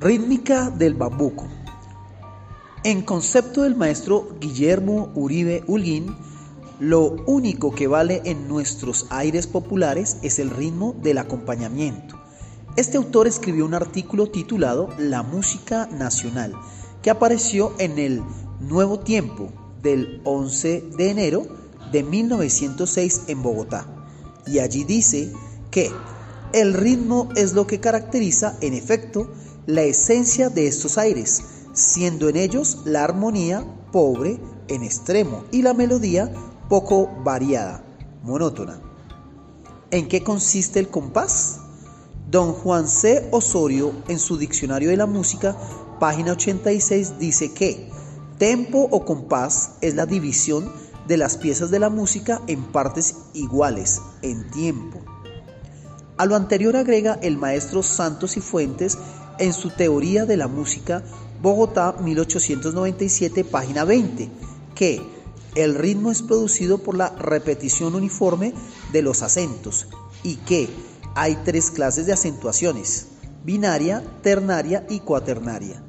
Rítmica del bambuco. En concepto del maestro Guillermo Uribe Ulguín, lo único que vale en nuestros aires populares es el ritmo del acompañamiento. Este autor escribió un artículo titulado La música nacional, que apareció en el Nuevo Tiempo del 11 de enero de 1906 en Bogotá. Y allí dice que el ritmo es lo que caracteriza, en efecto, la esencia de estos aires, siendo en ellos la armonía pobre en extremo y la melodía poco variada, monótona. ¿En qué consiste el compás? Don Juan C. Osorio, en su Diccionario de la Música, página 86, dice que tempo o compás es la división de las piezas de la música en partes iguales, en tiempo. A lo anterior agrega el maestro Santos y Fuentes en su Teoría de la Música, Bogotá 1897, página 20, que el ritmo es producido por la repetición uniforme de los acentos y que hay tres clases de acentuaciones, binaria, ternaria y cuaternaria.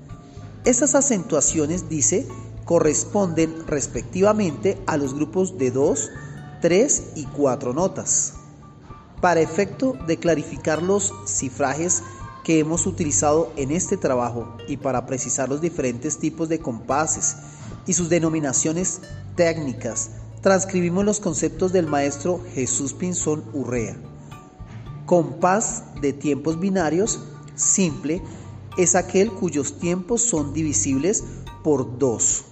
Estas acentuaciones, dice, corresponden respectivamente a los grupos de dos, tres y cuatro notas. Para efecto de clarificar los cifrajes que hemos utilizado en este trabajo y para precisar los diferentes tipos de compases y sus denominaciones técnicas, transcribimos los conceptos del maestro Jesús Pinzón Urrea. Compás de tiempos binarios simple es aquel cuyos tiempos son divisibles por dos.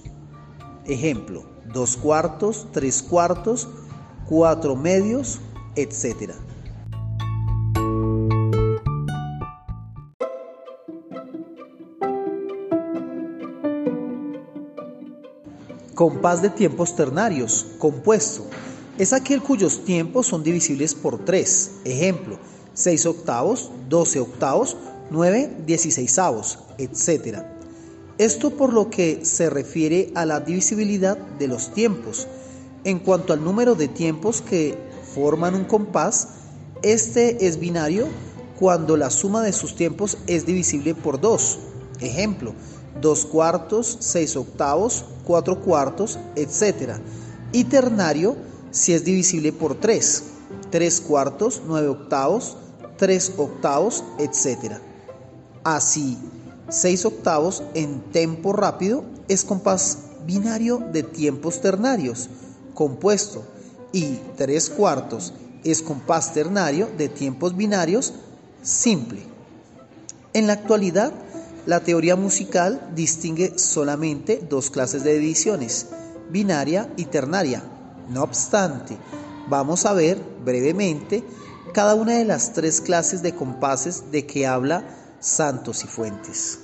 Ejemplo, dos cuartos, tres cuartos, cuatro medios, etc. Compás de tiempos ternarios, compuesto. Es aquel cuyos tiempos son divisibles por 3. Ejemplo, 6 octavos, 12 octavos, 9 dieciséisavos, etc. Esto por lo que se refiere a la divisibilidad de los tiempos. En cuanto al número de tiempos que forman un compás, este es binario cuando la suma de sus tiempos es divisible por 2. Ejemplo, 2 cuartos, 6 octavos, 4 cuartos, etc. Y ternario si es divisible por 3, 3 cuartos, 9 octavos, 3 octavos, etc. Así, 6 octavos en tempo rápido es compás binario de tiempos ternarios, compuesto, y 3 cuartos es compás ternario de tiempos binarios, simple. En la actualidad, la teoría musical distingue solamente dos clases de divisiones, binaria y ternaria. No obstante, vamos a ver brevemente cada una de las tres clases de compases de que habla Santos y Fuentes.